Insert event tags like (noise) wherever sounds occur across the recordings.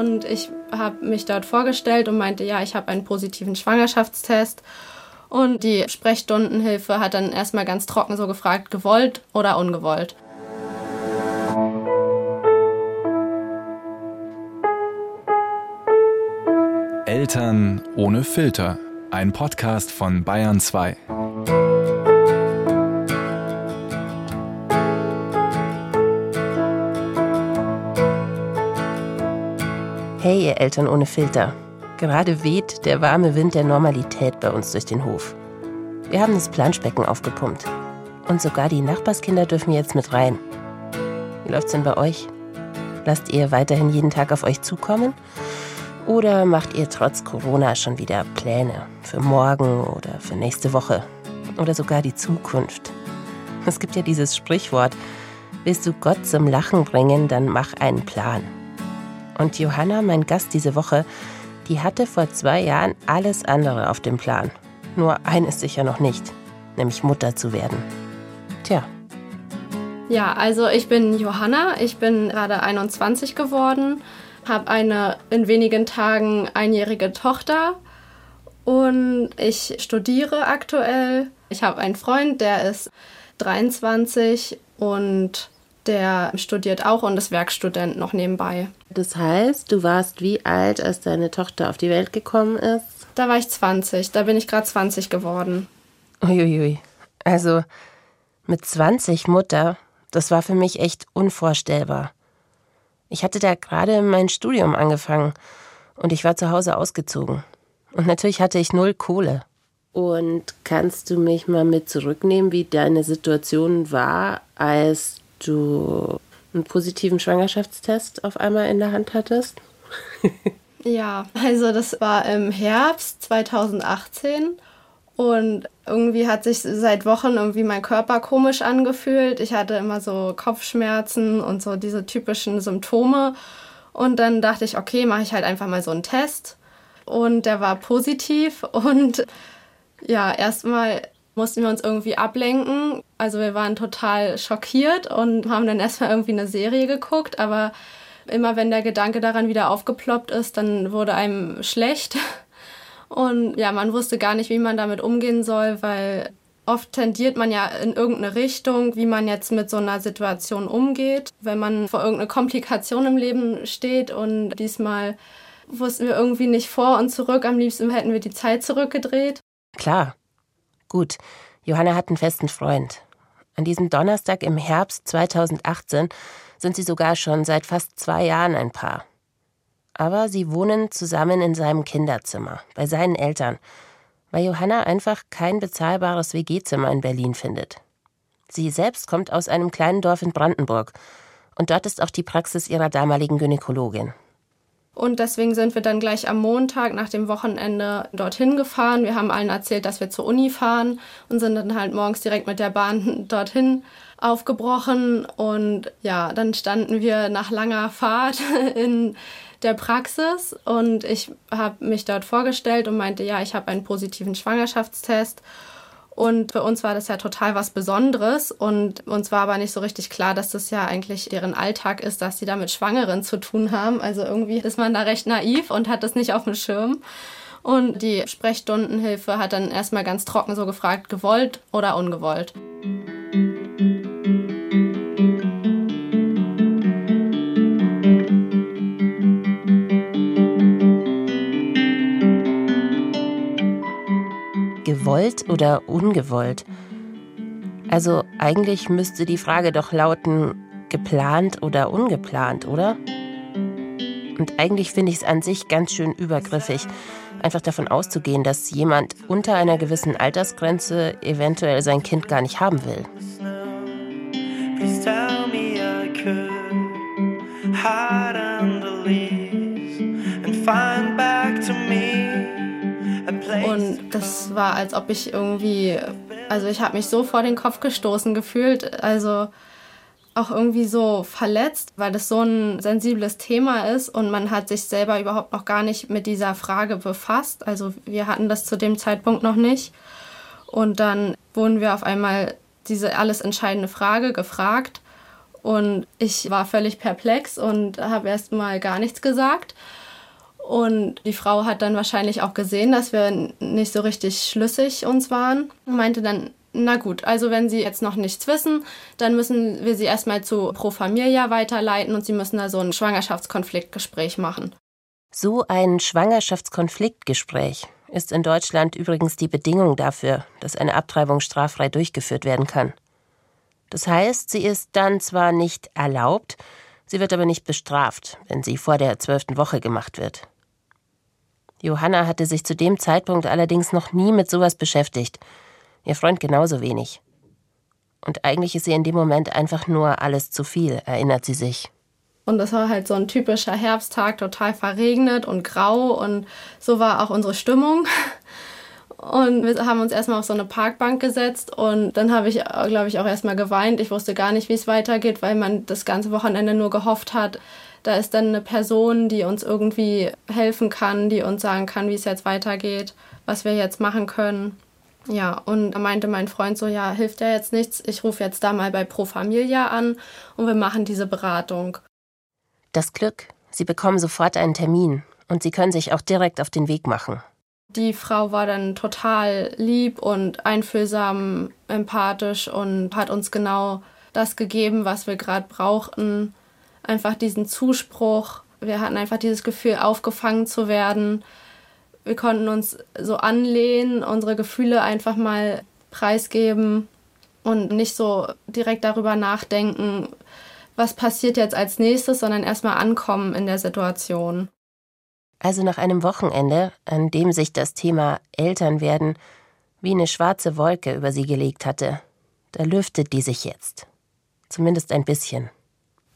und ich habe mich dort vorgestellt und meinte, ja, ich habe einen positiven Schwangerschaftstest. Und die Sprechstundenhilfe hat dann erstmal ganz trocken so gefragt, gewollt oder ungewollt. Eltern ohne Filter. Ein Podcast von Bayern 2. Ihr Eltern ohne Filter. Gerade weht der warme Wind der Normalität bei uns durch den Hof. Wir haben das Planschbecken aufgepumpt. Und sogar die Nachbarskinder dürfen jetzt mit rein. Wie läuft's denn bei euch? Lasst ihr weiterhin jeden Tag auf euch zukommen? Oder macht ihr trotz Corona schon wieder Pläne für morgen oder für nächste Woche? Oder sogar die Zukunft? Es gibt ja dieses Sprichwort, willst du Gott zum Lachen bringen, dann mach einen Plan. Und Johanna, mein Gast diese Woche, die hatte vor zwei Jahren alles andere auf dem Plan. Nur eines sicher noch nicht, nämlich Mutter zu werden. Tja. Ja, also ich bin Johanna, ich bin gerade 21 geworden, habe eine in wenigen Tagen einjährige Tochter und ich studiere aktuell. Ich habe einen Freund, der ist 23 und der studiert auch und ist Werkstudent noch nebenbei. Das heißt, du warst wie alt, als deine Tochter auf die Welt gekommen ist? Da war ich 20, da bin ich gerade 20 geworden. Uiuiui. Also mit 20 Mutter, das war für mich echt unvorstellbar. Ich hatte da gerade mein Studium angefangen und ich war zu Hause ausgezogen. Und natürlich hatte ich null Kohle. Und kannst du mich mal mit zurücknehmen, wie deine Situation war, als du einen positiven Schwangerschaftstest auf einmal in der Hand hattest? (laughs) ja, also das war im Herbst 2018 und irgendwie hat sich seit Wochen irgendwie mein Körper komisch angefühlt. Ich hatte immer so Kopfschmerzen und so diese typischen Symptome. Und dann dachte ich, okay, mache ich halt einfach mal so einen Test. Und der war positiv. Und ja, erstmal mussten wir uns irgendwie ablenken. Also wir waren total schockiert und haben dann erstmal irgendwie eine Serie geguckt, aber immer wenn der Gedanke daran wieder aufgeploppt ist, dann wurde einem schlecht. (laughs) Und ja, man wusste gar nicht, wie man damit umgehen soll, weil oft tendiert man ja in irgendeine Richtung, wie man jetzt mit so einer Situation umgeht, wenn man vor irgendeiner Komplikation im Leben steht. Und diesmal wussten wir irgendwie nicht vor und zurück. Am liebsten hätten wir die Zeit zurückgedreht. Klar, Gut, Johanna hat einen festen Freund. An diesem Donnerstag im Herbst 2018 sind sie sogar schon seit fast zwei Jahren ein Paar. Aber sie wohnen zusammen in seinem Kinderzimmer, bei seinen Eltern, weil Johanna einfach kein bezahlbares WG-Zimmer in Berlin findet. Sie selbst kommt aus einem kleinen Dorf in Brandenburg und dort ist auch die Praxis ihrer damaligen Gynäkologin. Und deswegen sind wir dann gleich am Montag nach dem Wochenende dorthin gefahren. Wir haben allen erzählt, dass wir zur Uni fahren und sind dann halt morgens direkt mit der Bahn (laughs) dorthin aufgebrochen. Und ja, dann standen wir nach langer Fahrt (laughs) in der Praxis und ich habe mich dort vorgestellt und meinte, ja, ich habe einen positiven Schwangerschaftstest und für uns war das ja total was Besonderes. Und uns war aber nicht so richtig klar, dass das ja eigentlich deren Alltag ist, dass sie da mit Schwangeren zu tun haben. Also irgendwie ist man da recht naiv und hat das nicht auf dem Schirm. Und die Sprechstundenhilfe hat dann erstmal ganz trocken so gefragt, gewollt oder ungewollt. Gewollt oder ungewollt? Also eigentlich müsste die Frage doch lauten, geplant oder ungeplant, oder? Und eigentlich finde ich es an sich ganz schön übergriffig, einfach davon auszugehen, dass jemand unter einer gewissen Altersgrenze eventuell sein Kind gar nicht haben will. Und das war, als ob ich irgendwie, also ich habe mich so vor den Kopf gestoßen gefühlt, also auch irgendwie so verletzt, weil das so ein sensibles Thema ist und man hat sich selber überhaupt noch gar nicht mit dieser Frage befasst. Also wir hatten das zu dem Zeitpunkt noch nicht. Und dann wurden wir auf einmal diese alles entscheidende Frage gefragt. Und ich war völlig perplex und habe erst mal gar nichts gesagt. Und die Frau hat dann wahrscheinlich auch gesehen, dass wir nicht so richtig schlüssig uns waren und meinte dann, na gut, also wenn Sie jetzt noch nichts wissen, dann müssen wir Sie erstmal zu Pro Familia weiterleiten und Sie müssen da so ein Schwangerschaftskonfliktgespräch machen. So ein Schwangerschaftskonfliktgespräch ist in Deutschland übrigens die Bedingung dafür, dass eine Abtreibung straffrei durchgeführt werden kann. Das heißt, sie ist dann zwar nicht erlaubt, sie wird aber nicht bestraft, wenn sie vor der zwölften Woche gemacht wird. Johanna hatte sich zu dem Zeitpunkt allerdings noch nie mit sowas beschäftigt, ihr Freund genauso wenig. Und eigentlich ist ihr in dem Moment einfach nur alles zu viel, erinnert sie sich. Und das war halt so ein typischer Herbsttag, total verregnet und grau und so war auch unsere Stimmung. Und wir haben uns erstmal auf so eine Parkbank gesetzt und dann habe ich, glaube ich, auch erstmal geweint. Ich wusste gar nicht, wie es weitergeht, weil man das ganze Wochenende nur gehofft hat, da ist dann eine Person, die uns irgendwie helfen kann, die uns sagen kann, wie es jetzt weitergeht, was wir jetzt machen können. Ja, und da meinte mein Freund so, ja, hilft ja jetzt nichts. Ich rufe jetzt da mal bei Pro Familia an und wir machen diese Beratung. Das Glück, Sie bekommen sofort einen Termin und Sie können sich auch direkt auf den Weg machen. Die Frau war dann total lieb und einfühlsam, empathisch und hat uns genau das gegeben, was wir gerade brauchten. Einfach diesen Zuspruch. Wir hatten einfach dieses Gefühl, aufgefangen zu werden. Wir konnten uns so anlehnen, unsere Gefühle einfach mal preisgeben und nicht so direkt darüber nachdenken, was passiert jetzt als nächstes, sondern erstmal ankommen in der Situation. Also nach einem Wochenende, an dem sich das Thema Elternwerden wie eine schwarze Wolke über sie gelegt hatte, da lüftet die sich jetzt. Zumindest ein bisschen.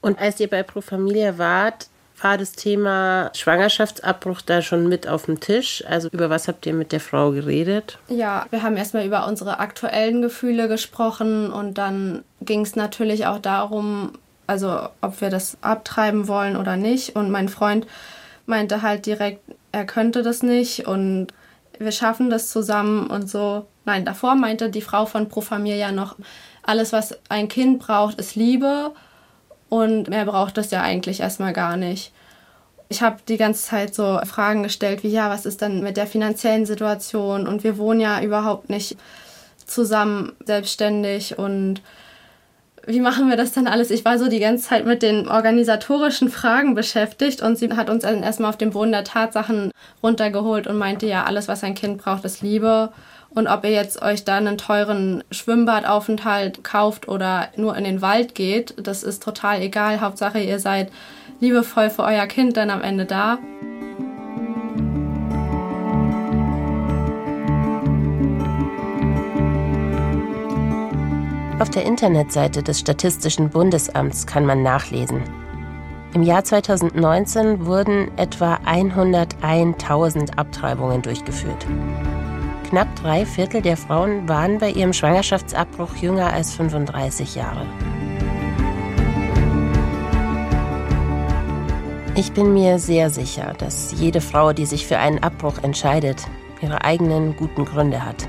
Und als ihr bei Pro Familia wart, war das Thema Schwangerschaftsabbruch da schon mit auf dem Tisch? Also über was habt ihr mit der Frau geredet? Ja, wir haben erstmal über unsere aktuellen Gefühle gesprochen und dann ging es natürlich auch darum, also ob wir das abtreiben wollen oder nicht. Und mein Freund meinte halt direkt, er könnte das nicht und wir schaffen das zusammen und so. Nein, davor meinte die Frau von Pro Familia noch, alles, was ein Kind braucht, ist Liebe und mehr braucht es ja eigentlich erstmal gar nicht. Ich habe die ganze Zeit so Fragen gestellt wie, ja, was ist dann mit der finanziellen Situation und wir wohnen ja überhaupt nicht zusammen selbstständig und wie machen wir das dann alles? Ich war so die ganze Zeit mit den organisatorischen Fragen beschäftigt und sie hat uns dann erstmal auf den Boden der Tatsachen runtergeholt und meinte, ja, alles, was ein Kind braucht, ist Liebe. Und ob ihr jetzt euch da einen teuren Schwimmbadaufenthalt kauft oder nur in den Wald geht, das ist total egal. Hauptsache, ihr seid liebevoll für euer Kind dann am Ende da. Auf der Internetseite des Statistischen Bundesamts kann man nachlesen. Im Jahr 2019 wurden etwa 101.000 Abtreibungen durchgeführt. Knapp drei Viertel der Frauen waren bei ihrem Schwangerschaftsabbruch jünger als 35 Jahre. Ich bin mir sehr sicher, dass jede Frau, die sich für einen Abbruch entscheidet, ihre eigenen guten Gründe hat.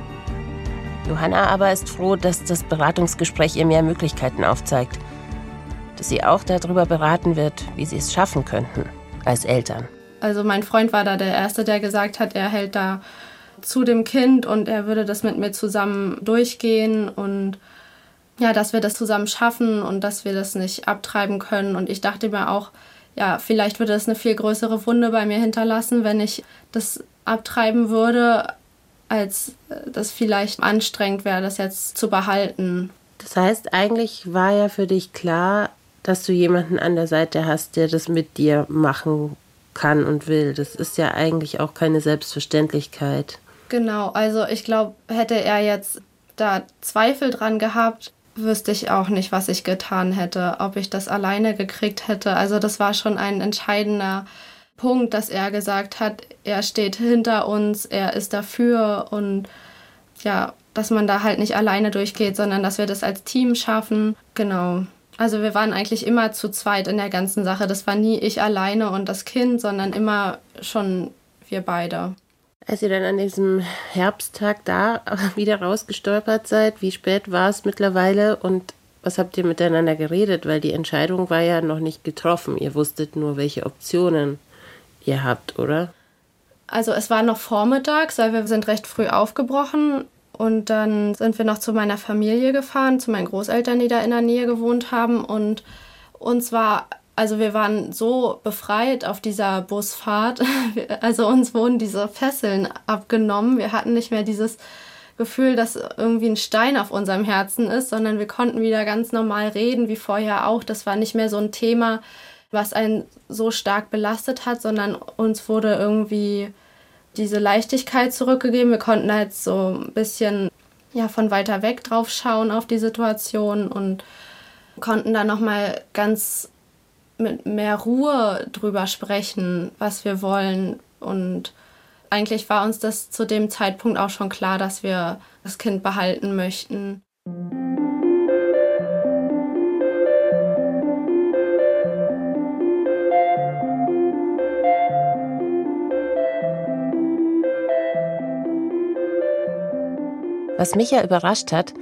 Johanna aber ist froh, dass das Beratungsgespräch ihr mehr Möglichkeiten aufzeigt. Dass sie auch darüber beraten wird, wie sie es schaffen könnten als Eltern. Also mein Freund war da der Erste, der gesagt hat, er hält da zu dem Kind und er würde das mit mir zusammen durchgehen und ja, dass wir das zusammen schaffen und dass wir das nicht abtreiben können. Und ich dachte mir auch, ja, vielleicht würde das eine viel größere Wunde bei mir hinterlassen, wenn ich das abtreiben würde, als äh, das vielleicht anstrengend wäre, das jetzt zu behalten. Das heißt, eigentlich war ja für dich klar, dass du jemanden an der Seite hast, der das mit dir machen kann und will. Das ist ja eigentlich auch keine Selbstverständlichkeit. Genau, also ich glaube, hätte er jetzt da Zweifel dran gehabt, wüsste ich auch nicht, was ich getan hätte, ob ich das alleine gekriegt hätte. Also das war schon ein entscheidender Punkt, dass er gesagt hat, er steht hinter uns, er ist dafür und ja, dass man da halt nicht alleine durchgeht, sondern dass wir das als Team schaffen. Genau. Also wir waren eigentlich immer zu zweit in der ganzen Sache. Das war nie ich alleine und das Kind, sondern immer schon wir beide. Als ihr dann an diesem Herbsttag da (laughs) wieder rausgestolpert seid, wie spät war es mittlerweile und Was habt ihr miteinander geredet? Weil die Entscheidung war ja noch nicht getroffen. Ihr wusstet nur, welche Optionen ihr habt, oder? Also es war noch vormittags, weil wir sind recht früh aufgebrochen und dann sind wir noch zu meiner Familie gefahren, zu meinen Großeltern, die da in der Nähe gewohnt haben und uns war also wir waren so befreit auf dieser Busfahrt. (laughs) Also uns wurden diese Fesseln abgenommen. Wir hatten nicht mehr dieses Gefühl, dass irgendwie ein Stein auf unserem Herzen ist, sondern wir konnten wieder ganz normal reden, wie vorher auch. Das war nicht mehr so ein Thema, was einen so stark belastet hat, sondern uns wurde irgendwie diese Leichtigkeit zurückgegeben. Wir konnten halt so ein bisschen ja, von weiter weg drauf schauen auf die Situation und konnten dann nochmal ganz mit mehr Ruhe drüber sprechen, was wir wollen. Und eigentlich war uns das zu dem Zeitpunkt auch schon klar, dass wir das Kind behalten möchten. Was mich ja überrascht hat,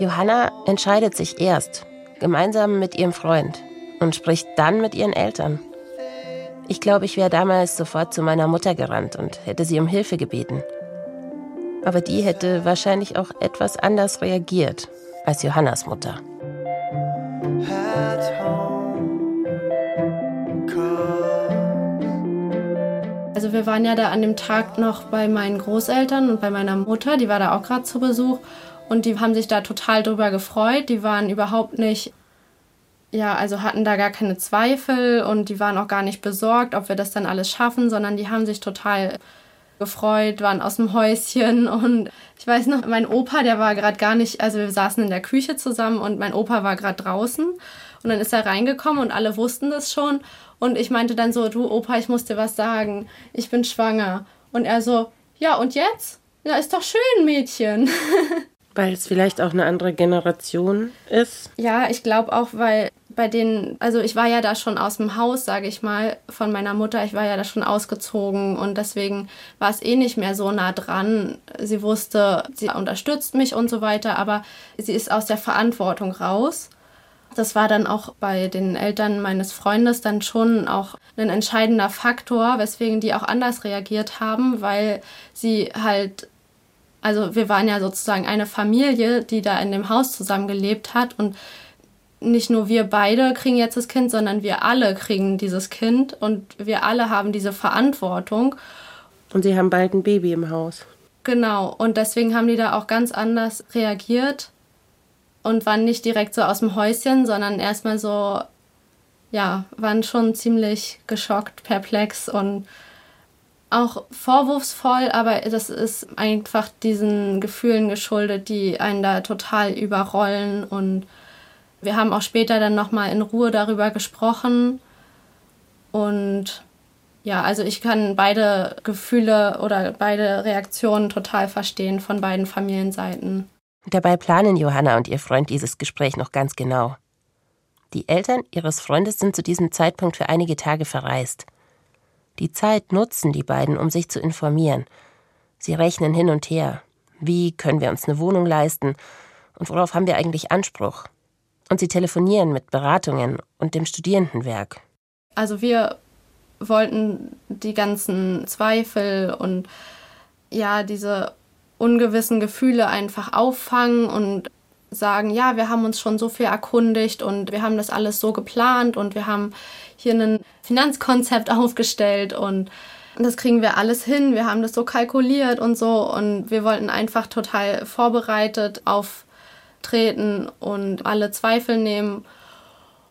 Johanna entscheidet sich erst, gemeinsam mit ihrem Freund, und spricht dann mit ihren Eltern. Ich glaube, ich wäre damals sofort zu meiner Mutter gerannt und hätte sie um Hilfe gebeten. Aber die hätte wahrscheinlich auch etwas anders reagiert als Johannas Mutter. Also wir waren ja da an dem Tag noch bei meinen Großeltern und bei meiner Mutter, die war da auch gerade zu Besuch und die haben sich da total drüber gefreut. Die waren überhaupt nicht ja, also hatten da gar keine Zweifel und die waren auch gar nicht besorgt, ob wir das dann alles schaffen, sondern die haben sich total gefreut, waren aus dem Häuschen (laughs) und ich weiß noch, mein Opa, der war gerade gar nicht, also wir saßen in der Küche zusammen und mein Opa war gerade draußen und dann ist er reingekommen und alle wussten das schon und ich meinte dann so, du Opa, ich muss dir was sagen, ich bin schwanger und er so, ja und jetzt? Ja, ist doch schön, Mädchen. (laughs) Weil es vielleicht auch eine andere Generation ist? Ja, ich glaube auch, weil bei denen, also ich war ja da schon aus dem Haus, sage ich mal, von meiner Mutter, ich war ja da schon ausgezogen und deswegen war es eh nicht mehr so nah dran. Sie wusste, sie unterstützt mich und so weiter, aber sie ist aus der Verantwortung raus. Das war dann auch bei den Eltern meines Freundes dann schon auch ein entscheidender Faktor, weswegen die auch anders reagiert haben, weil sie halt also wir waren ja sozusagen eine Familie, die da in dem Haus zusammengelebt hat und nicht nur wir beide kriegen jetzt das Kind, sondern wir alle kriegen dieses Kind und wir alle haben diese Verantwortung. Und sie haben bald ein Baby im Haus. Genau, und deswegen haben die da auch ganz anders reagiert und waren nicht direkt so aus dem Häuschen, sondern erstmal so, ja, waren schon ziemlich geschockt, perplex und auch vorwurfsvoll, aber das ist einfach diesen Gefühlen geschuldet, die einen da total überrollen. Und wir haben auch später dann nochmal in Ruhe darüber gesprochen. Und ja, also ich kann beide Gefühle oder beide Reaktionen total verstehen von beiden Familienseiten. Dabei planen Johanna und ihr Freund dieses Gespräch noch ganz genau. Die Eltern ihres Freundes sind zu diesem Zeitpunkt für einige Tage verreist. Die Zeit nutzen die beiden, um sich zu informieren. Sie rechnen hin und her. Wie können wir uns eine Wohnung leisten? Und worauf haben wir eigentlich Anspruch? Und sie telefonieren mit Beratungen und dem Studierendenwerk. Also wir wollten die ganzen Zweifel und ja, diese ungewissen Gefühle einfach auffangen und sagen, ja, wir haben uns schon so viel erkundigt und wir haben das alles so geplant und wir haben hier ein Finanzkonzept (laughs) aufgestellt und das kriegen wir alles hin. Wir haben das so kalkuliert und so und wir wollten einfach total vorbereitet auftreten und alle Zweifel nehmen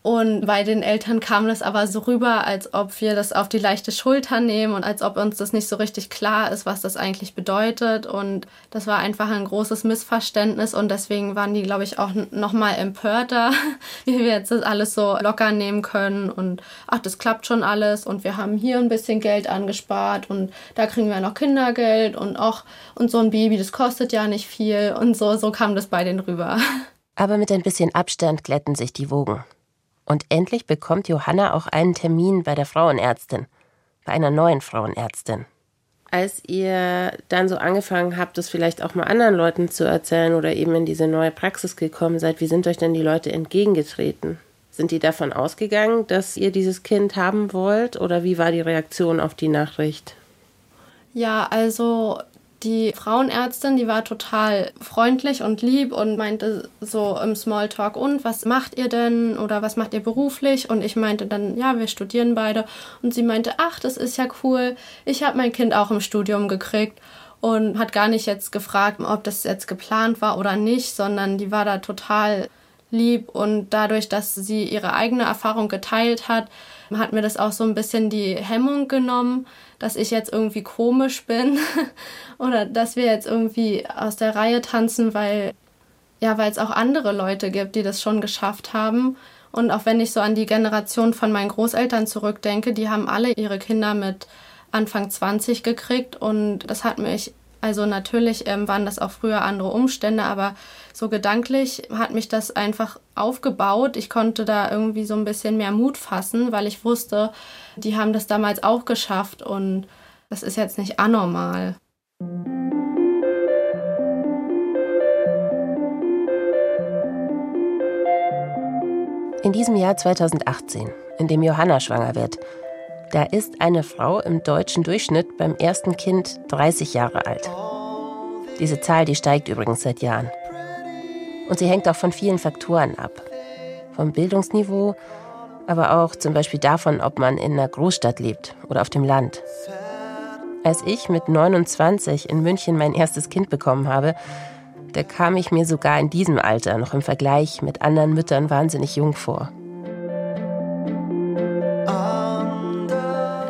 und bei den Eltern kam das aber so rüber, als ob wir das auf die leichte Schulter nehmen und als ob uns das nicht so richtig klar ist, was das eigentlich bedeutet. Und das war einfach ein großes Missverständnis und deswegen waren die, glaube ich, auch nochmal empörter, (laughs) wie wir jetzt das alles so locker nehmen können und ach, das klappt schon alles und wir haben hier ein bisschen Geld angespart und da kriegen wir noch Kindergeld und auch und so ein Baby, das kostet ja nicht viel und so, so kam das bei denen rüber. (laughs) Aber mit ein bisschen Abstand glätten sich die Wogen. Und endlich bekommt Johanna auch einen Termin bei der Frauenärztin, bei einer neuen Frauenärztin. Als ihr dann so angefangen habt, das vielleicht auch mal anderen Leuten zu erzählen oder eben in diese neue Praxis gekommen seid, wie sind euch denn die Leute entgegengetreten? Sind die davon ausgegangen, dass ihr dieses Kind haben wollt oder wie war die Reaktion auf die Nachricht? Ja, also die Frauenärztin, die war total freundlich und lieb und meinte so im Smalltalk, und was macht ihr denn oder was macht ihr beruflich? Und ich meinte dann, ja, wir studieren beide. Und sie meinte, ach, das ist ja cool. Ich habe mein Kind auch im Studium gekriegt und hat gar nicht jetzt gefragt, ob das jetzt geplant war oder nicht, sondern die war da total lieb und dadurch, dass sie ihre eigene Erfahrung geteilt hat, hat mir das auch so ein bisschen die Hemmung genommen, dass ich jetzt irgendwie komisch bin (laughs) oder dass wir jetzt irgendwie aus der Reihe tanzen, weil ja, weil es auch andere Leute gibt, die das schon geschafft haben. Und auch wenn ich so an die Generation von meinen Großeltern zurückdenke, die haben alle ihre Kinder mit Anfang 20 gekriegt und das hat mich also natürlich ähm, waren das auch früher andere Umstände, aber so gedanklich hat mich das einfach aufgebaut. Ich konnte da irgendwie so ein bisschen mehr Mut fassen, weil ich wusste, die haben das damals auch geschafft und das ist jetzt nicht anormal. In diesem Jahr 2018, in dem Johanna schwanger wird, da ist eine Frau im deutschen Durchschnitt beim ersten Kind 30 Jahre alt. Diese Zahl, die steigt übrigens seit Jahren. Und sie hängt auch von vielen Faktoren ab. Vom Bildungsniveau, aber auch zum Beispiel davon, ob man in einer Großstadt lebt oder auf dem Land. Als ich mit 29 in München mein erstes Kind bekommen habe, da kam ich mir sogar in diesem Alter noch im Vergleich mit anderen Müttern wahnsinnig jung vor.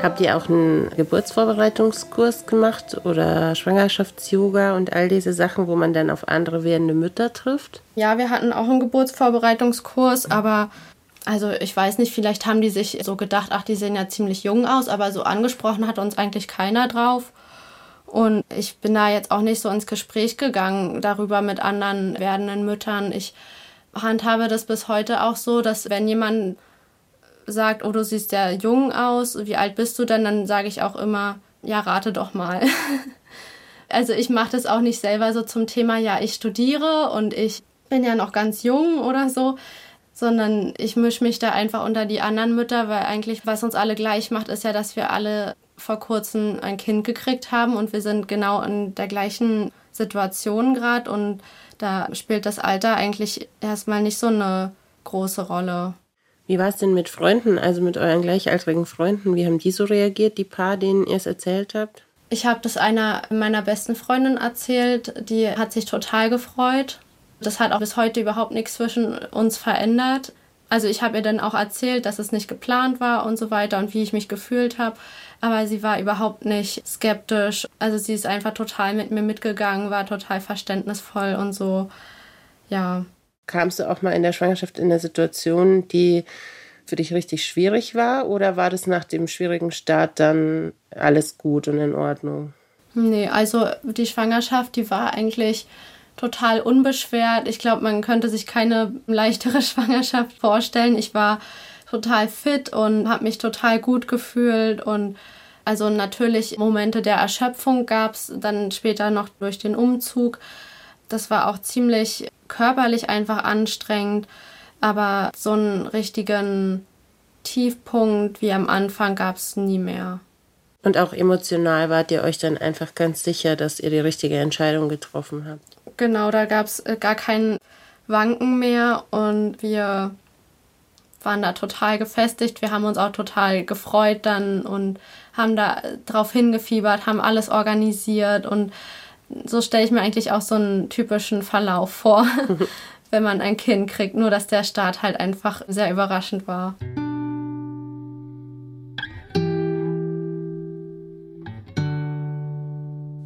Habt ihr auch einen Geburtsvorbereitungskurs gemacht oder Schwangerschafts-Yoga und all diese Sachen, wo man dann auf andere werdende Mütter trifft? Ja, wir hatten auch einen Geburtsvorbereitungskurs, aber also ich weiß nicht, vielleicht haben die sich so gedacht, ach, die sehen ja ziemlich jung aus, aber so angesprochen hat uns eigentlich keiner drauf. Und ich bin da jetzt auch nicht so ins Gespräch gegangen darüber mit anderen werdenden Müttern. Ich handhabe das bis heute auch so, dass wenn jemand sagt, oh, du siehst ja jung aus, wie alt bist du denn, dann sage ich auch immer, ja, rate doch mal. (laughs) also ich mache das auch nicht selber so zum Thema, ja, ich studiere und ich bin ja noch ganz jung oder so, sondern ich mische mich da einfach unter die anderen Mütter, weil eigentlich, was uns alle gleich macht, ist ja, dass wir alle vor kurzem ein Kind gekriegt haben und wir sind genau in der gleichen Situation gerade und da spielt das Alter eigentlich erstmal nicht so eine große Rolle. Wie war es denn mit Freunden, also mit euren gleichaltrigen Freunden? Wie haben die so reagiert, die Paar, denen ihr es erzählt habt? Ich habe das einer meiner besten Freundinnen erzählt. Die hat sich total gefreut. Das hat auch bis heute überhaupt nichts zwischen uns verändert. Also ich habe ihr dann auch erzählt, dass es nicht geplant war und so weiter und wie ich mich gefühlt habe. Aber sie war überhaupt nicht skeptisch. Also sie ist einfach total mit mir mitgegangen, war total verständnisvoll und so. Ja, Kamst du auch mal in der Schwangerschaft in eine Situation, die für dich richtig schwierig war? Oder war das nach dem schwierigen Start dann alles gut und in Ordnung? Nee, also die Schwangerschaft, die war eigentlich total unbeschwert. Ich glaube, man könnte sich keine leichtere (laughs) Schwangerschaft vorstellen. Ich war total fit und habe mich total gut gefühlt und also natürlich Momente der Erschöpfung gab es dann später noch durch den Umzug. Das war auch ziemlich körperlich einfach anstrengend, aber so einen richtigen Tiefpunkt wie am Anfang gab es nie mehr. Und auch emotional wart ihr euch dann einfach ganz sicher, dass ihr die richtige Entscheidung getroffen habt. Genau, da gab es äh, gar kein Wanken mehr und wir waren da total gefestigt. Wir haben uns auch total gefreut dann und haben da drauf hingefiebert, haben alles organisiert und so stelle ich mir eigentlich auch so einen typischen Verlauf vor, (laughs) wenn man ein Kind kriegt. Nur, dass der Start halt einfach sehr überraschend war.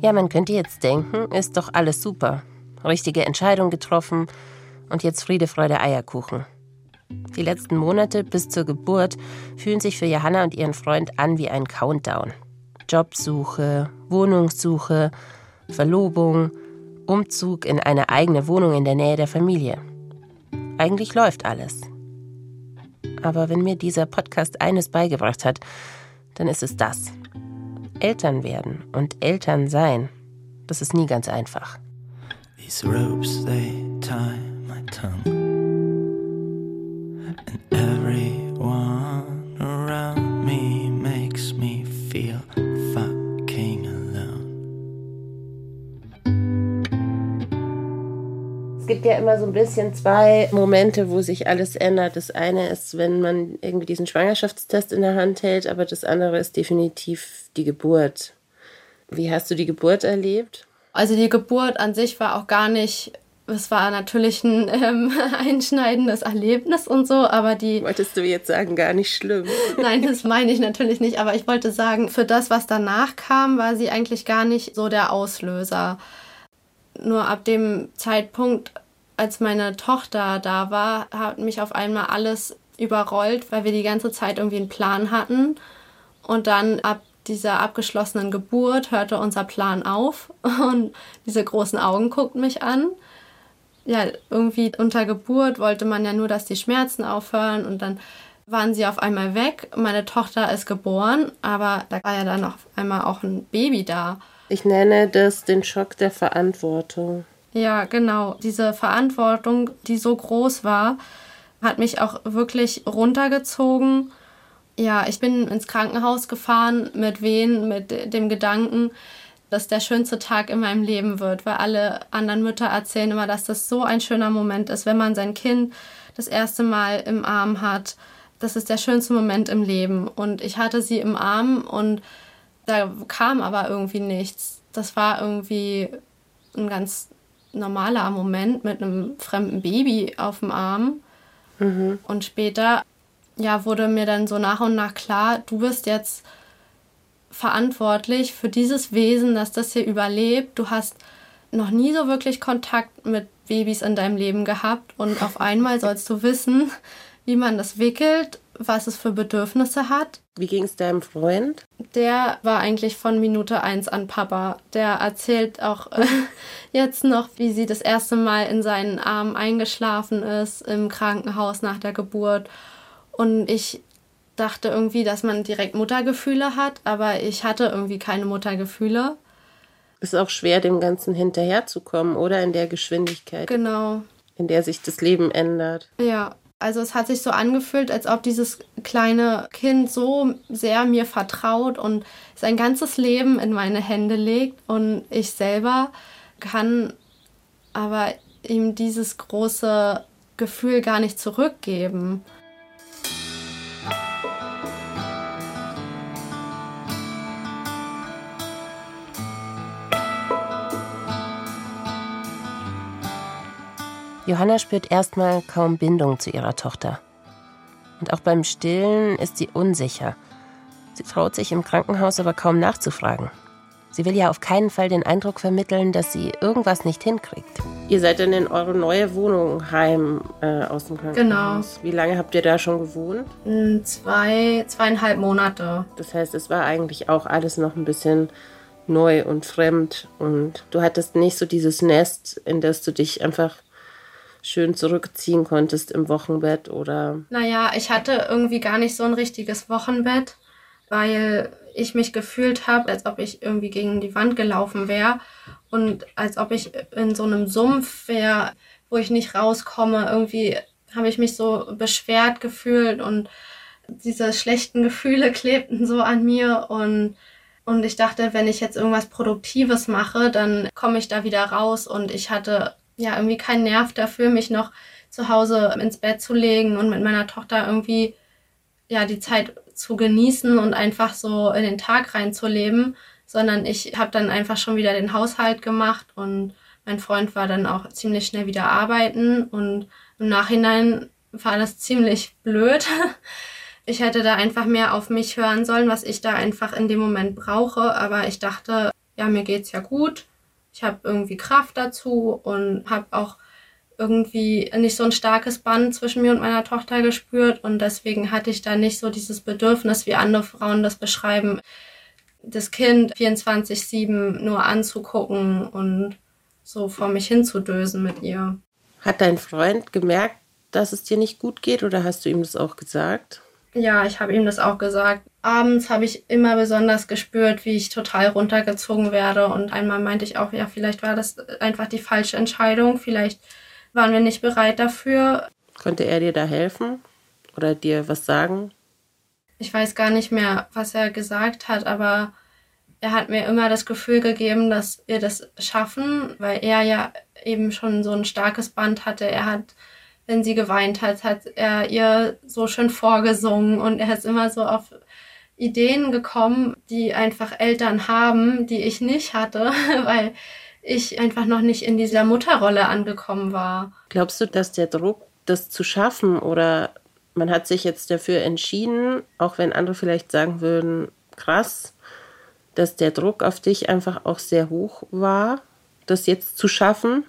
Ja, man könnte jetzt denken, ist doch alles super. Richtige Entscheidung getroffen und jetzt Friede, Freude, Eierkuchen. Die letzten Monate bis zur Geburt fühlen sich für Johanna und ihren Freund an wie ein Countdown. Jobsuche, Wohnungssuche, Verlobung, Umzug in eine eigene Wohnung in der Nähe der Familie. Eigentlich läuft alles. Aber wenn mir dieser Podcast eines beigebracht hat, dann ist es das. Eltern werden und Eltern sein, das ist nie ganz einfach. These ropes, they tie my tongue. And everyone gibt ja immer so ein bisschen zwei Momente, wo sich alles ändert. Das eine ist, wenn man irgendwie diesen Schwangerschaftstest in der Hand hält, aber das andere ist definitiv die Geburt. Wie hast du die Geburt erlebt? Also die Geburt an sich war auch gar nicht, es war natürlich ein (laughs) ähm, einschneidendes Erlebnis und so, aber die... Wolltest du jetzt sagen, gar nicht schlimm? (laughs) Nein, das meine ich natürlich nicht, aber ich wollte sagen, für das, was danach kam, war sie eigentlich gar nicht so der Auslöser. Nur ab dem Zeitpunkt, als meine Tochter da war, hat mich auf einmal alles überrollt, weil wir die ganze Zeit irgendwie einen Plan hatten. Und dann ab dieser abgeschlossenen Geburt hörte unser Plan auf (laughs) und diese großen Augen guckten mich an. Ja, irgendwie unter Geburt wollte man ja nur, dass die Schmerzen aufhören und dann waren sie auf einmal weg. Meine Tochter ist geboren, aber da war ja dann auf einmal auch ein Baby da. Ich nenne das den Schock der Verantwortung. Ja, genau. Diese Verantwortung, die so groß war, hat mich auch wirklich runtergezogen ja, ich bin ins Krankenhaus gefahren mit wen, mit dem Gedanken, dass der schönste Tag in meinem Leben wird, weil alle anderen Mütter erzählen immer, dass das so ein schöner Moment ist, wenn man sein Kind das erste Mal im Arm hat. Das ist der schönste Moment im Leben. Und ich hatte sie im Arm und da kam aber irgendwie nichts. Das war irgendwie ein ganz normaler Moment mit einem fremden Baby auf dem Arm. Mhm. Und später ja, wurde mir dann so nach und nach klar, du bist jetzt verantwortlich für dieses Wesen, dass das hier überlebt. Du hast noch nie so wirklich Kontakt mit Babys in deinem Leben gehabt und auf einmal sollst du wissen, wie man das wickelt, was es für Bedürfnisse hat. Wie ging es deinem Freund? Der war eigentlich von Minute eins an Papa. Der erzählt auch äh, (laughs) jetzt noch, wie sie das erste Mal in seinen Armen eingeschlafen ist im Krankenhaus nach der Geburt und ich dachte irgendwie, dass man direkt Muttergefühle hat, aber ich hatte irgendwie keine Muttergefühle. Ist auch schwer, dem Ganzen hinterherzukommen, oder? In der Geschwindigkeit. Genau. In der sich das Leben ändert. Ja. Also es hat sich so angefühlt, als ob dieses kleine Kind so sehr mir vertraut und sein ganzes Leben in meine Hände legt und ich selber kann aber ihm dieses große Gefühl gar nicht zurückgeben. Johanna spürt erstmal kaum Bindung zu ihrer Tochter. Und auch beim Stillen ist sie unsicher. Sie traut sich im Krankenhaus aber kaum nachzufragen. Sie will ja auf keinen Fall den Eindruck vermitteln, dass sie irgendwas nicht hinkriegt. Ihr seid dann in eure neue Wohnung heim äh, aus dem Krankenhaus. Genau. Wie lange habt ihr da schon gewohnt? Hm, zwei, zweieinhalb Monate. Das heißt, es war eigentlich auch alles noch ein bisschen neu und fremd. Und du hattest nicht so dieses Nest, in das du dich einfach schön zurückziehen konntest im Wochenbett oder? Naja, ich hatte irgendwie gar nicht so ein richtiges Wochenbett, weil ich mich gefühlt habe, als ob ich irgendwie gegen die Wand gelaufen wäre und als ob ich in so einem Sumpf wäre, wo ich nicht rauskomme. Irgendwie habe ich mich so beschwert gefühlt und diese schlechten Gefühle (laughs) klebten so an mir und und ich dachte, wenn ich jetzt irgendwas Produktives mache, dann komme ich da wieder raus und ich hatte ja irgendwie keinen Nerv dafür, mich noch zu Hause ins Bett zu legen und mit meiner Tochter irgendwie ja die Zeit zu genießen und einfach so in den Tag reinzuleben, sondern ich habe dann einfach schon wieder den Haushalt gemacht und mein Freund war dann auch ziemlich schnell wieder arbeiten und im Nachhinein war das ziemlich blöd. (laughs) Ich hätte da einfach mehr auf mich hören sollen, was ich da einfach in dem Moment brauche, aber ich dachte, ja, mir geht's ja gut ich habe irgendwie Kraft dazu und habe auch irgendwie nicht so ein starkes Band zwischen mir und meiner Tochter gespürt und deswegen hatte ich da nicht so dieses Bedürfnis, wie andere Frauen das beschreiben, das Kind 24/7 nur anzugucken und so vor mich hinzudösen mit ihr. Hat dein Freund gemerkt, dass es dir nicht gut geht oder hast du ihm das auch gesagt? Ja, ich habe ihm das auch gesagt. Abends habe ich immer besonders gespürt, wie ich total runtergezogen werde. Und einmal meinte ich auch, ja, vielleicht war das einfach die falsche Entscheidung. Vielleicht waren wir nicht bereit dafür. Konnte er dir da helfen oder dir was sagen? Ich weiß gar nicht mehr, was er gesagt hat, aber er hat mir immer das Gefühl gegeben, dass wir das schaffen, weil er ja eben schon so ein starkes Band hatte. Er hat wenn sie geweint hat, hat er ihr so schön vorgesungen und er ist immer so auf Ideen gekommen, die einfach Eltern haben, die ich nicht hatte, (laughs) weil ich einfach noch nicht in dieser Mutterrolle angekommen war. Glaubst du, dass der Druck, das zu schaffen oder man hat sich jetzt dafür entschieden, auch wenn andere vielleicht sagen würden, krass, dass der Druck auf dich einfach auch sehr hoch war, das jetzt zu schaffen?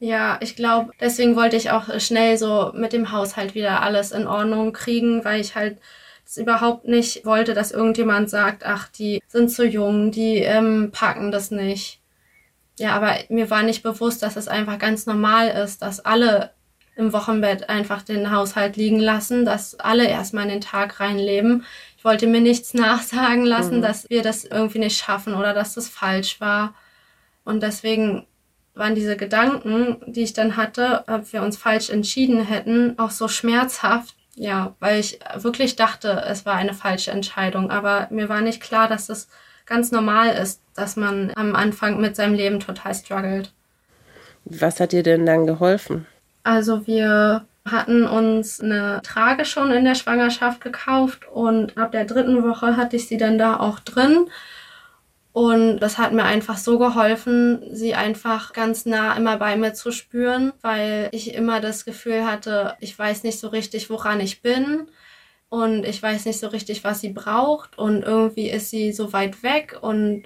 Ja, ich glaube, deswegen wollte ich auch schnell so mit dem Haushalt wieder alles in Ordnung kriegen, weil ich halt überhaupt nicht wollte, dass irgendjemand sagt, ach, die sind zu jung, die ähm, packen das nicht. Ja, aber mir war nicht bewusst, dass es einfach ganz normal ist, dass alle im Wochenbett einfach den Haushalt liegen lassen, dass alle erstmal in den Tag reinleben. Ich wollte mir nichts (laughs) nachsagen lassen, mhm. dass wir das irgendwie nicht schaffen oder dass das falsch war. Und deswegen waren diese Gedanken, die ich dann hatte, ob wir uns falsch entschieden hätten, auch so schmerzhaft. Ja, weil ich wirklich dachte, es war eine falsche Entscheidung. Aber mir war nicht klar, dass es ganz normal ist, dass man am Anfang mit seinem Leben total struggelt. Was hat dir denn dann geholfen? Also wir hatten uns eine Trage schon in der Schwangerschaft gekauft und ab der dritten Woche hatte ich sie dann da auch drin. Und das hat mir einfach so geholfen, sie einfach ganz nah immer bei mir zu spüren, weil ich immer das Gefühl hatte, ich weiß nicht so richtig, woran ich bin. Und ich weiß nicht so richtig, was sie braucht. Und irgendwie ist sie so weit weg. Und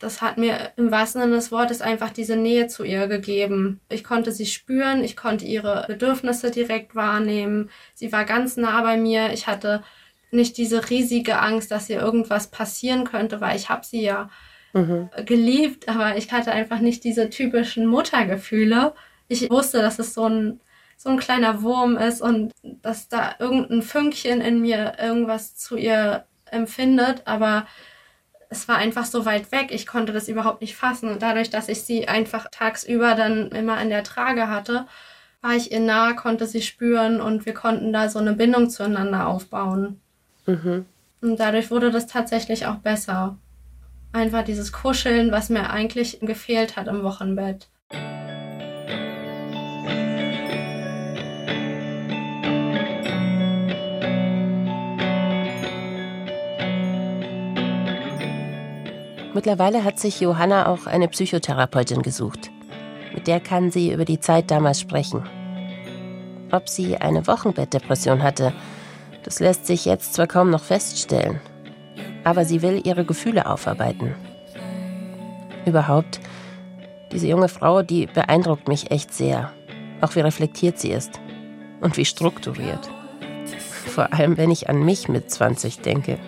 das hat mir im wahrsten Sinne des Wortes einfach diese Nähe zu ihr gegeben. Ich konnte sie spüren, ich konnte ihre Bedürfnisse direkt wahrnehmen. Sie war ganz nah bei mir. Ich hatte nicht diese riesige Angst, dass ihr irgendwas passieren könnte, weil ich habe sie ja mhm. geliebt, aber ich hatte einfach nicht diese typischen Muttergefühle. Ich wusste, dass es so ein so ein kleiner Wurm ist und dass da irgendein Fünkchen in mir irgendwas zu ihr empfindet, aber es war einfach so weit weg, ich konnte das überhaupt nicht fassen. Und dadurch, dass ich sie einfach tagsüber dann immer in der Trage hatte, war ich ihr nah, konnte sie spüren und wir konnten da so eine Bindung zueinander aufbauen. Mhm. Und dadurch wurde das tatsächlich auch besser. Einfach dieses Kuscheln, was mir eigentlich gefehlt hat im Wochenbett. Mittlerweile hat sich Johanna auch eine Psychotherapeutin gesucht. Mit der kann sie über die Zeit damals sprechen. Ob sie eine Wochenbettdepression hatte, das lässt sich jetzt zwar kaum noch feststellen, aber sie will ihre Gefühle aufarbeiten. Überhaupt, diese junge Frau, die beeindruckt mich echt sehr, auch wie reflektiert sie ist und wie strukturiert. Vor allem, wenn ich an mich mit 20 denke.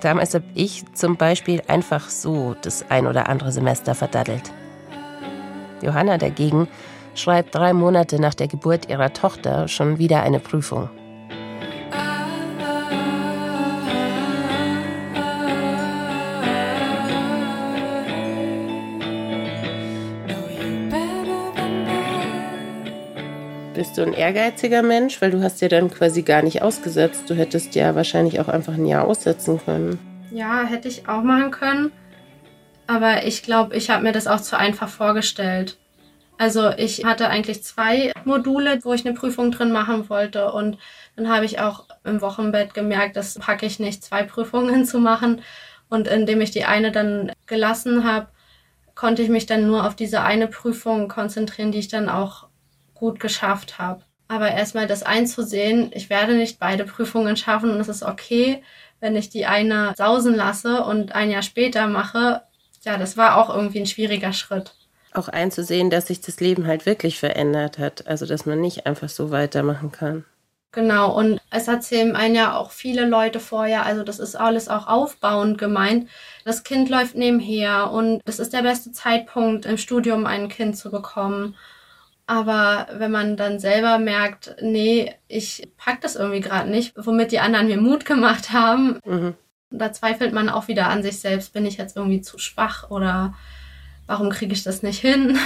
Damals habe ich zum Beispiel einfach so das ein oder andere Semester verdaddelt. Johanna dagegen schreibt drei Monate nach der Geburt ihrer Tochter schon wieder eine Prüfung. Bist du ein ehrgeiziger Mensch? Weil du hast ja dann quasi gar nicht ausgesetzt. Du hättest ja wahrscheinlich auch einfach ein Jahr aussetzen können. Ja, hätte ich auch machen können. Aber ich glaube, ich habe mir das auch zu einfach vorgestellt. Also ich hatte eigentlich zwei Module, wo ich eine Prüfung drin machen wollte. Und dann habe ich auch im Wochenbett gemerkt, das packe ich nicht, zwei (laughs) Prüfungen zu machen. Und indem ich die eine dann gelassen habe, konnte ich mich dann nur auf diese eine Prüfung konzentrieren, die ich dann auch gut geschafft habe. Aber erstmal das einzusehen, ich werde nicht beide Prüfungen schaffen und es ist okay, wenn ich die eine sausen lasse und ein Jahr später mache. Ja, das war auch irgendwie ein schwieriger Schritt. Auch einzusehen, dass sich das Leben halt wirklich verändert hat. Also, dass man nicht einfach so weitermachen kann. Genau, und es erzählen einen ja auch viele Leute vorher, also das ist alles auch aufbauend gemeint. Das Kind läuft nebenher und das ist der beste Zeitpunkt im Studium, ein Kind zu bekommen. Aber wenn man dann selber merkt, nee, ich pack das irgendwie gerade nicht, womit die anderen mir Mut gemacht haben, mhm. da zweifelt man auch wieder an sich selbst, bin ich jetzt irgendwie zu schwach oder warum kriege ich das nicht hin?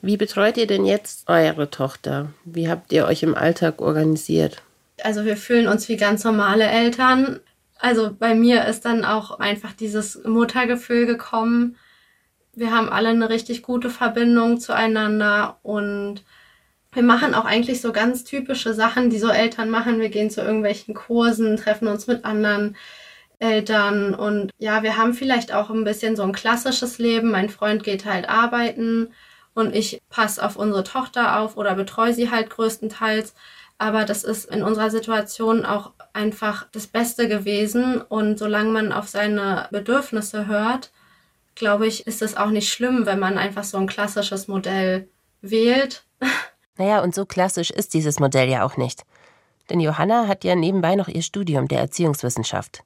Wie betreut ihr denn jetzt eure Tochter? Wie habt ihr euch im Alltag organisiert? Also wir fühlen uns wie ganz normale Eltern. Also bei mir ist dann auch einfach dieses Muttergefühl gekommen. Wir haben alle eine richtig gute Verbindung zueinander und wir machen auch eigentlich so ganz typische Sachen, die so Eltern machen. Wir gehen zu irgendwelchen Kursen, treffen uns mit anderen Eltern und ja, wir haben vielleicht auch ein bisschen so ein klassisches Leben. Mein Freund geht halt arbeiten und ich passe auf unsere Tochter auf oder betreue sie halt größtenteils. Aber das ist in unserer Situation auch einfach das Beste gewesen. Und solange man auf seine Bedürfnisse hört, glaube ich, ist es auch nicht schlimm, wenn man einfach so ein klassisches Modell wählt. (laughs) Naja, und so klassisch ist dieses Modell ja auch nicht. Denn Johanna hat ja nebenbei noch ihr Studium der Erziehungswissenschaft.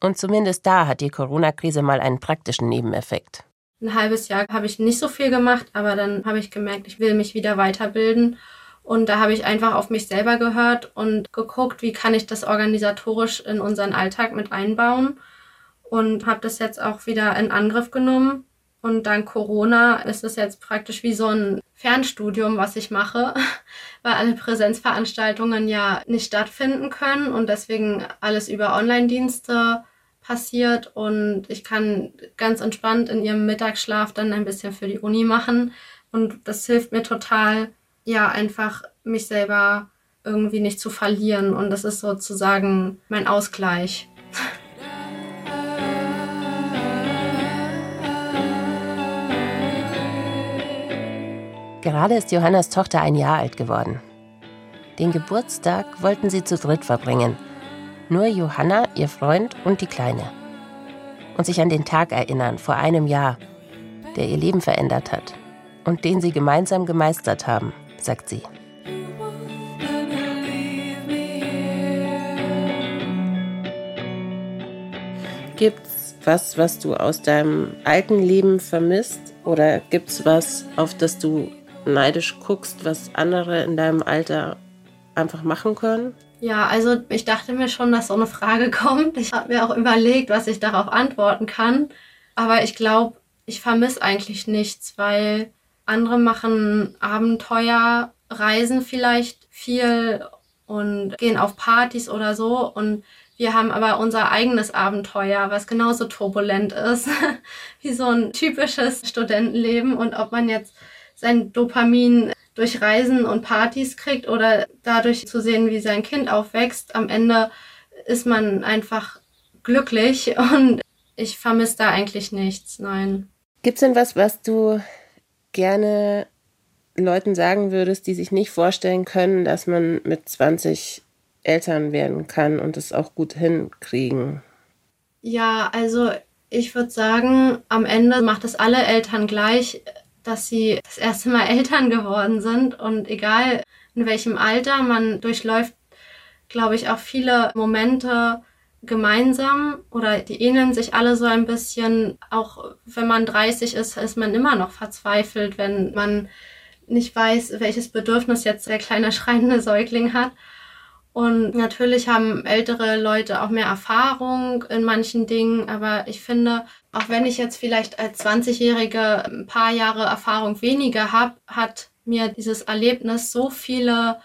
Und zumindest da hat die Corona-Krise mal einen praktischen Nebeneffekt. Ein halbes Jahr habe ich nicht so viel gemacht, aber dann habe ich gemerkt, ich will mich wieder weiterbilden. Und da habe ich einfach auf mich selber gehört und geguckt, wie kann ich das organisatorisch in unseren Alltag mit einbauen. Und habe das jetzt auch wieder in Angriff genommen. Und dank Corona ist es jetzt praktisch wie so ein Fernstudium, was ich mache, (laughs) weil alle Präsenzveranstaltungen ja nicht stattfinden können und deswegen alles über Online-Dienste passiert und ich kann ganz entspannt in ihrem Mittagsschlaf dann ein bisschen für die Uni machen und das hilft mir total, ja, einfach mich selber irgendwie nicht zu verlieren und das ist sozusagen mein Ausgleich. (laughs) Gerade ist Johannas Tochter ein Jahr alt geworden. Den Geburtstag wollten sie zu dritt verbringen – nur Johanna, ihr Freund und die Kleine. Und sich an den Tag erinnern vor einem Jahr, der ihr Leben verändert hat und den sie gemeinsam gemeistert haben, sagt sie. Gibt's was, was du aus deinem alten Leben vermisst? Oder gibt's was, auf das du neidisch guckst, was andere in deinem Alter einfach machen können? Ja, also ich dachte mir schon, dass so eine Frage (laughs) kommt. Ich habe mir auch überlegt, was ich darauf antworten kann. Aber ich glaube, ich vermisse eigentlich nichts, weil andere machen Abenteuer, reisen vielleicht viel und gehen auf Partys oder so. Und wir haben aber unser eigenes Abenteuer, was genauso turbulent ist (laughs) wie so ein typisches Studentenleben. Und ob man jetzt sein Dopamin durch Reisen und Partys kriegt oder dadurch zu sehen, wie sein Kind aufwächst. Am Ende ist man einfach glücklich (laughs) und ich vermisse da eigentlich nichts, nein. Gibt es denn was, was du gerne Leuten sagen würdest, die sich nicht vorstellen können, dass man mit 20 Eltern werden kann und es auch gut hinkriegen? Ja, also ich würde sagen, am Ende macht es alle Eltern gleich dass sie das erste Mal (laughs) Eltern geworden sind und egal in welchem Alter, man durchläuft, glaube ich, auch viele Momente gemeinsam oder die ähneln sich alle so ein bisschen. Auch wenn man 30 ist, ist man immer noch verzweifelt, wenn man nicht weiß, welches Bedürfnis jetzt der kleine (laughs) schreiende Säugling hat. Und natürlich haben ältere Leute auch mehr Erfahrung in manchen Dingen, aber ich finde, auch wenn ich jetzt vielleicht als 20-Jährige ein paar Jahre Erfahrung weniger habe, hat mir dieses Erlebnis so viele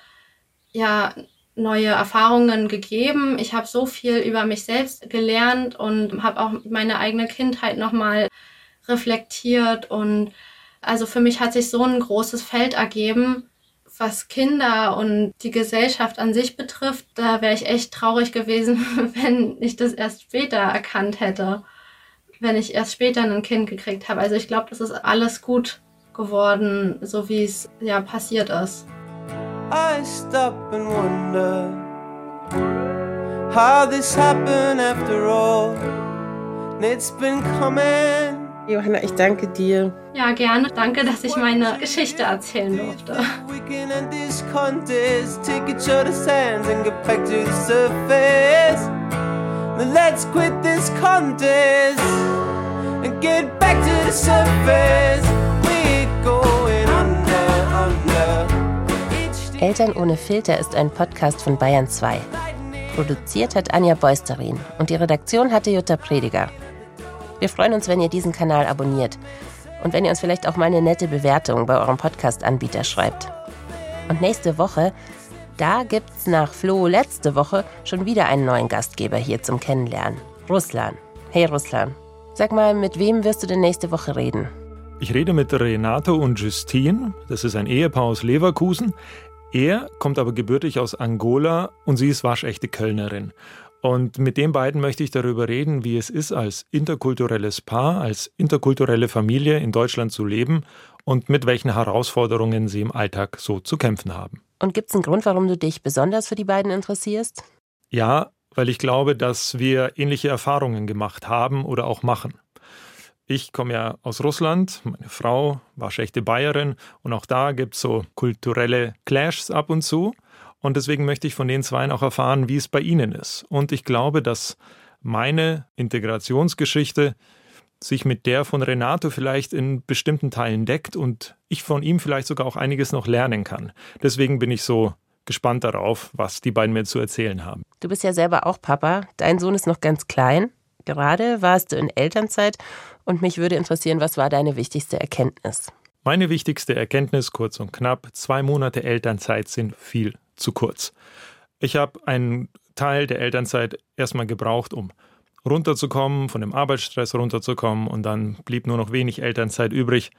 ja, neue Erfahrungen gegeben. Ich habe so viel über mich selbst gelernt und habe auch meine eigene Kindheit nochmal reflektiert. Und also für mich hat sich so ein großes Feld ergeben, was Kinder und die Gesellschaft an sich betrifft, da wäre ich echt traurig gewesen, (laughs) wenn ich das erst später erkannt hätte, wenn ich erst später ein Kind gekriegt habe. Also ich glaube, das ist alles gut geworden, so wie es ja passiert ist. I stop and wonder how this happened after all. It's been coming Johanna, ich danke dir. Ja, gerne. Danke, dass ich meine Geschichte erzählen durfte. Let's quit this contest and get back to the surface. Eltern ohne Filter ist ein Podcast von Bayern 2. Produziert hat Anja Beusterin und die Redaktion hatte Jutta Prediger. Wir freuen uns, wenn ihr diesen Kanal abonniert und wenn ihr uns vielleicht auch mal eine nette Bewertung bei eurem Podcast-Anbieter schreibt. Und nächste Woche, da gibt's nach Flo letzte Woche schon wieder einen neuen Gastgeber hier zum Kennenlernen. Ruslan. Hey Ruslan. Sag mal, mit wem wirst du denn nächste Woche reden? Ich rede mit Renato und Justine. Das ist ein Ehepaar aus Leverkusen. Er kommt aber gebürtig aus Angola und sie ist waschechte Kölnerin. Und mit den beiden möchte ich darüber reden, wie es ist, als interkulturelles Paar, als interkulturelle Familie in Deutschland zu leben und mit welchen Herausforderungen sie im Alltag so zu kämpfen haben. Und gibt es einen Grund, warum du dich besonders für die beiden interessierst? Ja, weil ich glaube, dass wir ähnliche Erfahrungen gemacht haben oder auch machen. Ich komme ja aus Russland, meine Frau war schlechte Bayerin und auch da gibt es so kulturelle Clashs ab und zu. Und deswegen möchte ich von den Zweien auch erfahren, wie es bei ihnen ist. Und ich glaube, dass meine Integrationsgeschichte sich mit der von Renato vielleicht in bestimmten Teilen deckt und ich von ihm vielleicht sogar auch einiges noch lernen kann. Deswegen bin ich so gespannt darauf, was die beiden mir zu erzählen haben. Du bist ja selber auch Papa. Dein Sohn ist noch ganz klein. Gerade warst du in Elternzeit und mich würde interessieren, was war deine wichtigste Erkenntnis? Meine wichtigste Erkenntnis, kurz und knapp, zwei Monate Elternzeit sind viel zu kurz. Ich habe einen Teil der Elternzeit erstmal gebraucht, um runterzukommen, von dem Arbeitsstress runterzukommen und dann blieb nur noch wenig Elternzeit übrig,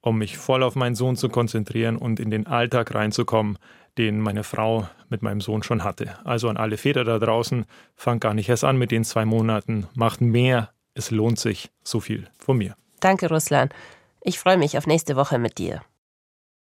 um mich voll auf meinen Sohn zu konzentrieren und in den Alltag reinzukommen, den meine Frau mit meinem Sohn schon hatte. Also an alle Väter da draußen, fangt gar nicht erst an mit den zwei Monaten, macht mehr, es lohnt sich so viel von mir. Danke, Ruslan. Ich freue mich auf nächste Woche mit dir.